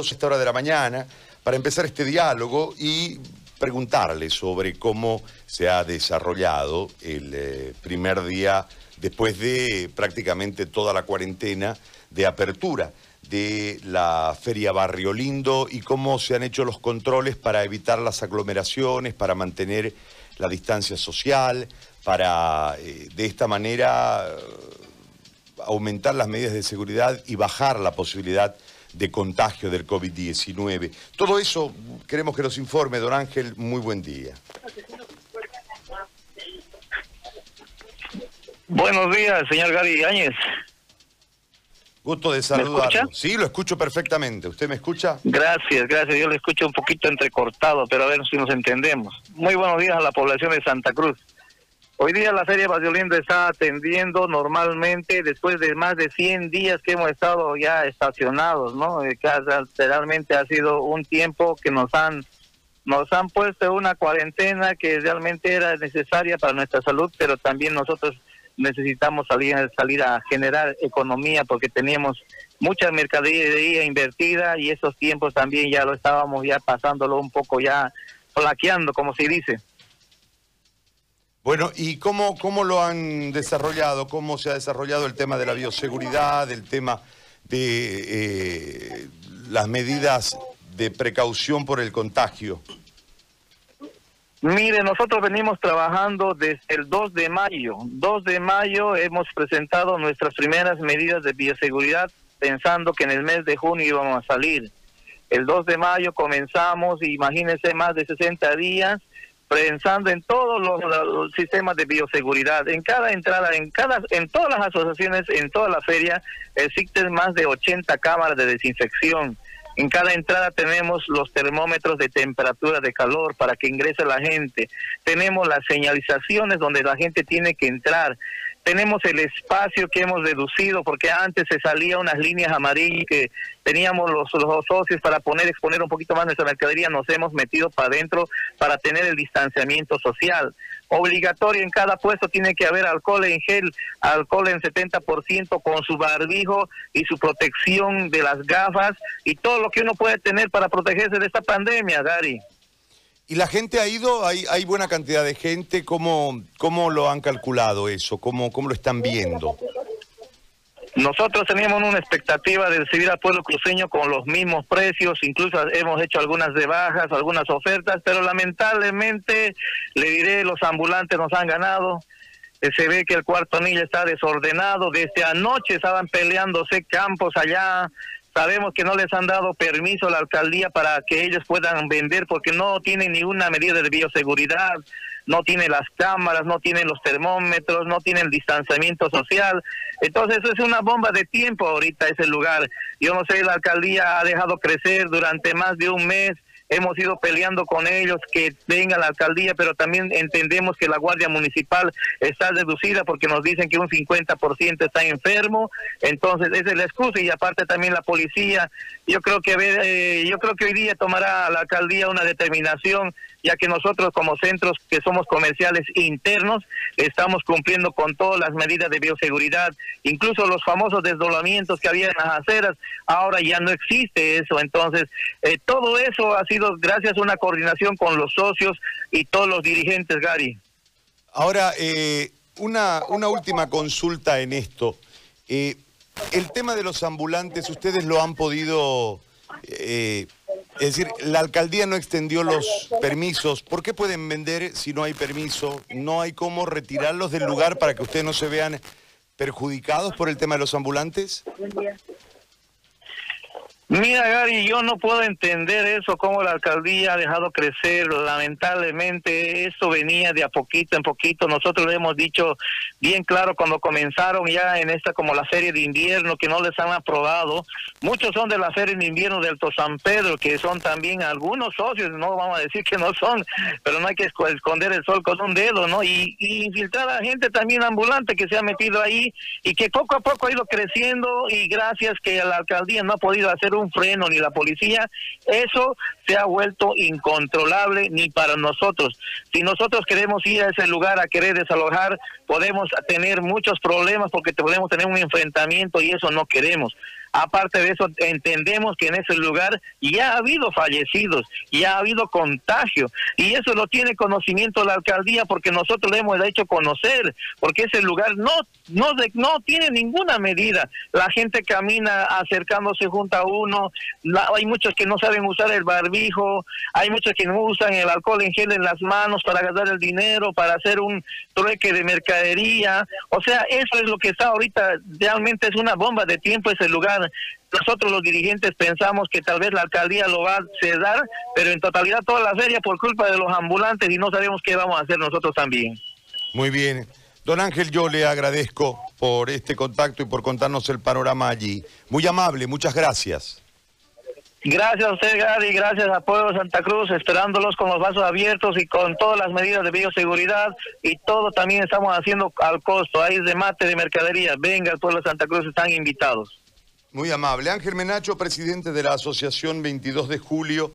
esta hora de la mañana para empezar este diálogo y preguntarle sobre cómo se ha desarrollado el eh, primer día después de prácticamente toda la cuarentena de apertura de la Feria Barrio Lindo y cómo se han hecho los controles para evitar las aglomeraciones, para mantener la distancia social, para eh, de esta manera aumentar las medidas de seguridad y bajar la posibilidad contagio del COVID-19. Todo eso queremos que nos informe, don Ángel. Muy buen día. Buenos días, señor Gary Áñez. Gusto de saludarlo. Sí, lo escucho perfectamente. ¿Usted me escucha? Gracias, gracias. Yo le escucho un poquito entrecortado, pero a ver si nos entendemos. Muy buenos días a la población de Santa Cruz. Hoy día la Feria Basiolindo está atendiendo normalmente después de más de 100 días que hemos estado ya estacionados, ¿no? Eh, realmente ha sido un tiempo que nos han nos han puesto una cuarentena que realmente era necesaria para nuestra salud, pero también nosotros necesitamos salir, salir a generar economía porque teníamos mucha mercadería invertida y esos tiempos también ya lo estábamos ya pasándolo un poco ya flaqueando, como se dice. Bueno, ¿y cómo, cómo lo han desarrollado? ¿Cómo se ha desarrollado el tema de la bioseguridad, el tema de eh, las medidas de precaución por el contagio? Mire, nosotros venimos trabajando desde el 2 de mayo. 2 de mayo hemos presentado nuestras primeras medidas de bioseguridad pensando que en el mes de junio íbamos a salir. El 2 de mayo comenzamos, imagínense, más de 60 días pensando en todos los, sistemas de bioseguridad, en cada entrada, en cada, en todas las asociaciones, en toda la feria existen más de 80 cámaras de desinfección. En cada entrada tenemos los termómetros de temperatura de calor para que ingrese la gente. Tenemos las señalizaciones donde la gente tiene que entrar tenemos el espacio que hemos reducido porque antes se salía unas líneas amarillas que teníamos los, los socios para poner exponer un poquito más nuestra mercadería nos hemos metido para adentro para tener el distanciamiento social. Obligatorio en cada puesto tiene que haber alcohol en gel alcohol en 70% con su barbijo y su protección de las gafas y todo lo que uno puede tener para protegerse de esta pandemia Gary ¿Y la gente ha ido? ¿Hay, hay buena cantidad de gente? ¿Cómo, cómo lo han calculado eso? ¿Cómo, ¿Cómo lo están viendo? Nosotros teníamos una expectativa de recibir al pueblo cruceño con los mismos precios, incluso hemos hecho algunas rebajas, algunas ofertas, pero lamentablemente, le diré, los ambulantes nos han ganado. Eh, se ve que el cuarto anillo está desordenado, desde anoche estaban peleándose campos allá, Sabemos que no les han dado permiso a la alcaldía para que ellos puedan vender porque no tienen ninguna medida de bioseguridad, no tienen las cámaras, no tienen los termómetros, no tienen distanciamiento social. Entonces eso es una bomba de tiempo ahorita ese lugar. Yo no sé, la alcaldía ha dejado crecer durante más de un mes hemos ido peleando con ellos que venga la alcaldía, pero también entendemos que la Guardia Municipal está reducida porque nos dicen que un 50% está enfermo, entonces esa es la excusa y aparte también la policía, yo creo que eh, yo creo que hoy día tomará la alcaldía una determinación ya que nosotros como centros que somos comerciales internos estamos cumpliendo con todas las medidas de bioseguridad, incluso los famosos desdoblamientos que había en las aceras, ahora ya no existe eso, entonces eh, todo eso ha sido gracias a una coordinación con los socios y todos los dirigentes, Gary. Ahora, eh, una, una última consulta en esto. Eh, el tema de los ambulantes, ustedes lo han podido es decir, la alcaldía no extendió los permisos. ¿Por qué pueden vender si no hay permiso? ¿No hay cómo retirarlos del lugar para que ustedes no se vean perjudicados por el tema de los ambulantes? Mira, Gary, yo no puedo entender eso, cómo la alcaldía ha dejado crecer. Lamentablemente, eso venía de a poquito en poquito. Nosotros le hemos dicho bien claro cuando comenzaron ya en esta como la feria de invierno, que no les han aprobado. Muchos son de la feria de invierno del San Pedro, que son también algunos socios, no vamos a decir que no son, pero no hay que esconder el sol con un dedo, ¿no? Y, y infiltrar a gente también ambulante que se ha metido ahí y que poco a poco ha ido creciendo y gracias que la alcaldía no ha podido hacer un un freno ni la policía, eso se ha vuelto incontrolable ni para nosotros. Si nosotros queremos ir a ese lugar a querer desalojar, podemos tener muchos problemas porque podemos tener un enfrentamiento y eso no queremos. Aparte de eso, entendemos que en ese lugar ya ha habido fallecidos, ya ha habido contagio, y eso lo tiene conocimiento la alcaldía porque nosotros le hemos hecho conocer, porque ese lugar no, no, no tiene ninguna medida. La gente camina acercándose junto a uno, hay muchos que no saben usar el barbijo, hay muchos que no usan el alcohol en gel en las manos para gastar el dinero, para hacer un trueque de mercadería. O sea, eso es lo que está ahorita, realmente es una bomba de tiempo ese lugar. Nosotros los dirigentes pensamos que tal vez la alcaldía lo va a ceder, pero en totalidad toda la feria por culpa de los ambulantes y no sabemos qué vamos a hacer nosotros también. Muy bien. Don Ángel, yo le agradezco por este contacto y por contarnos el panorama allí. Muy amable, muchas gracias. Gracias a usted, Gary, gracias a Pueblo Santa Cruz, esperándolos con los vasos abiertos y con todas las medidas de bioseguridad y todo también estamos haciendo al costo, ahí es de mate, de mercadería. Venga, Pueblo Santa Cruz, están invitados. Muy amable. Ángel Menacho, presidente de la Asociación 22 de Julio.